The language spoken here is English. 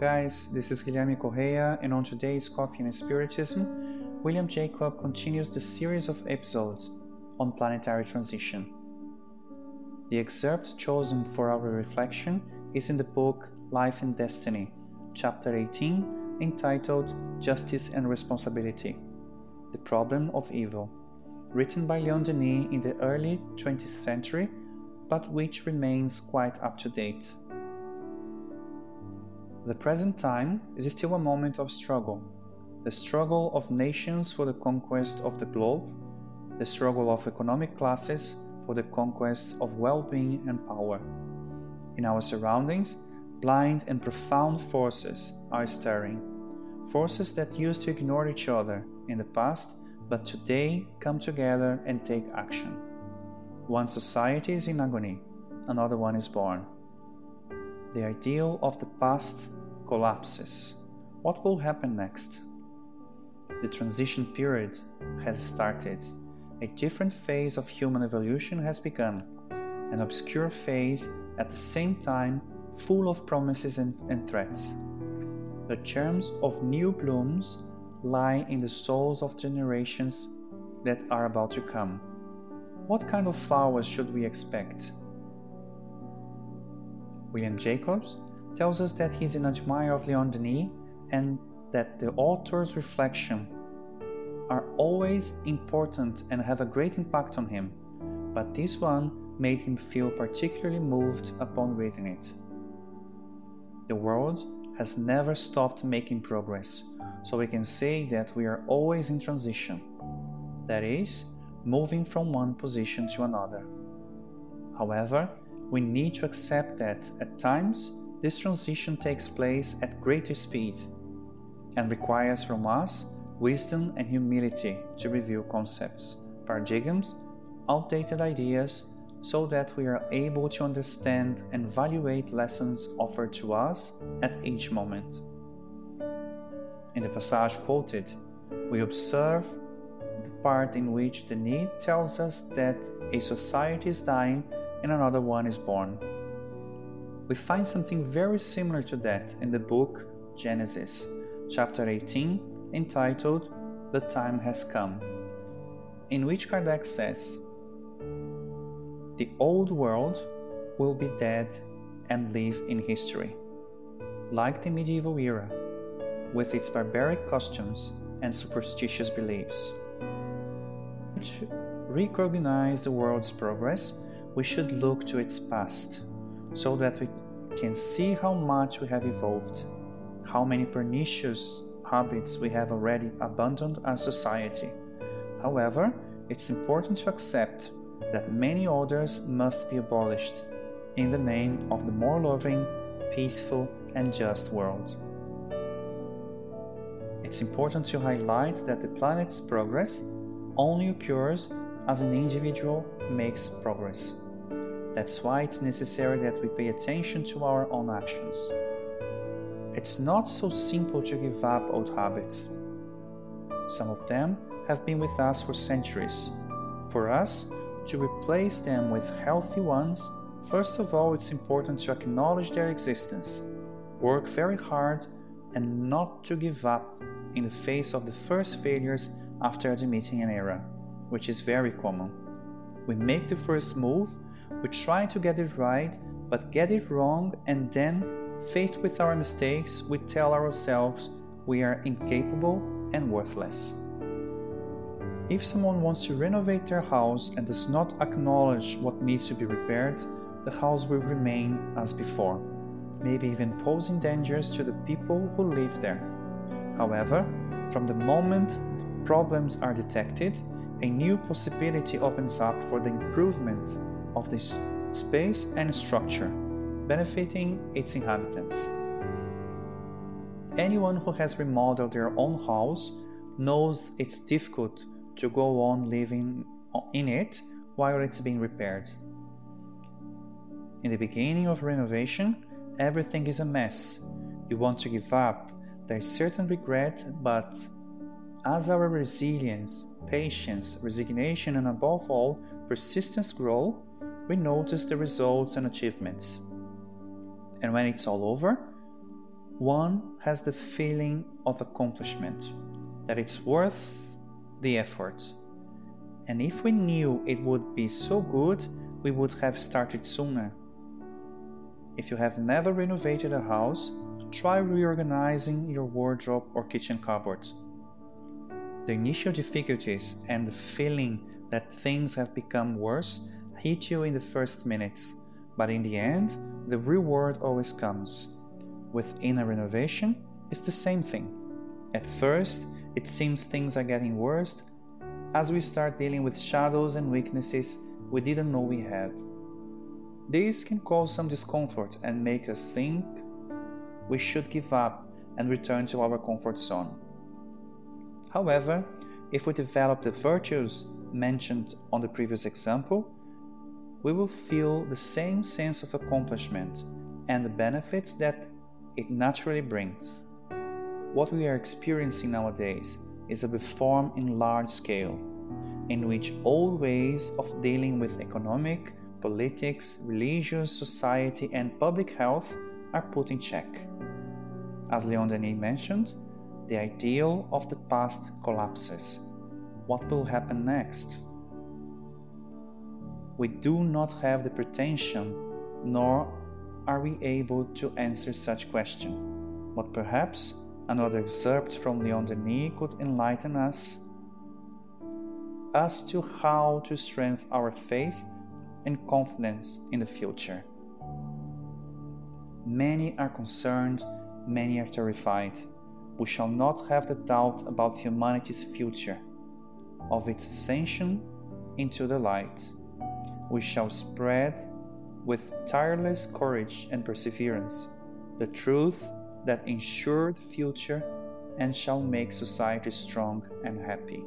guys, this is Guilherme Correa, and on today's Coffee and Spiritism, William Jacob continues the series of episodes on planetary transition. The excerpt chosen for our reflection is in the book Life and Destiny, chapter 18, entitled Justice and Responsibility The Problem of Evil, written by Leon Denis in the early 20th century, but which remains quite up to date. The present time is still a moment of struggle the struggle of nations for the conquest of the globe, the struggle of economic classes for the conquest of well being and power. In our surroundings, blind and profound forces are stirring, forces that used to ignore each other in the past but today come together and take action. One society is in agony, another one is born. The ideal of the past collapses. What will happen next? The transition period has started. A different phase of human evolution has begun, an obscure phase at the same time full of promises and, and threats. The germs of new blooms lie in the souls of generations that are about to come. What kind of flowers should we expect? William Jacobs tells us that he is an admirer of Leon Denis and that the author's reflections are always important and have a great impact on him, but this one made him feel particularly moved upon reading it. The world has never stopped making progress, so we can say that we are always in transition, that is, moving from one position to another. However, we need to accept that at times this transition takes place at greater speed and requires from us wisdom and humility to review concepts, paradigms, outdated ideas, so that we are able to understand and evaluate lessons offered to us at each moment. In the passage quoted, we observe the part in which Denis tells us that a society is dying and another one is born. We find something very similar to that in the book Genesis, chapter 18, entitled The Time Has Come, in which Kardec says, The old world will be dead and live in history, like the medieval era, with its barbaric costumes and superstitious beliefs. To recognize the world's progress, we should look to its past so that we can see how much we have evolved, how many pernicious habits we have already abandoned as society. However, it's important to accept that many others must be abolished in the name of the more loving, peaceful, and just world. It's important to highlight that the planet's progress only occurs as an individual makes progress. That's why it's necessary that we pay attention to our own actions. It's not so simple to give up old habits. Some of them have been with us for centuries. For us to replace them with healthy ones, first of all, it's important to acknowledge their existence, work very hard, and not to give up in the face of the first failures after admitting an error, which is very common. We make the first move we try to get it right, but get it wrong, and then, faced with our mistakes, we tell ourselves we are incapable and worthless. If someone wants to renovate their house and does not acknowledge what needs to be repaired, the house will remain as before, maybe even posing dangers to the people who live there. However, from the moment problems are detected, a new possibility opens up for the improvement of this space and structure, benefiting its inhabitants. Anyone who has remodeled their own house knows it's difficult to go on living in it while it's being repaired. In the beginning of renovation, everything is a mess. You want to give up, there's certain regret, but as our resilience, patience, resignation, and above all, persistence grow, we notice the results and achievements. And when it's all over, one has the feeling of accomplishment, that it's worth the effort. And if we knew it would be so good, we would have started sooner. If you have never renovated a house, try reorganizing your wardrobe or kitchen cupboards. The initial difficulties and the feeling that things have become worse hit you in the first minutes, but in the end, the reward always comes. With inner renovation, it's the same thing. At first, it seems things are getting worse as we start dealing with shadows and weaknesses we didn't know we had. This can cause some discomfort and make us think we should give up and return to our comfort zone. However, if we develop the virtues mentioned on the previous example, we will feel the same sense of accomplishment and the benefits that it naturally brings. What we are experiencing nowadays is a reform in large scale, in which old ways of dealing with economic, politics, religious, society, and public health are put in check. As Leon Denis mentioned, the ideal of the past collapses. What will happen next? We do not have the pretension, nor are we able to answer such question. But perhaps another excerpt from Leon Denis could enlighten us as to how to strengthen our faith and confidence in the future. Many are concerned, many are terrified. We shall not have the doubt about humanity's future, of its ascension into the light. We shall spread with tireless courage and perseverance the truth that ensure the future and shall make society strong and happy.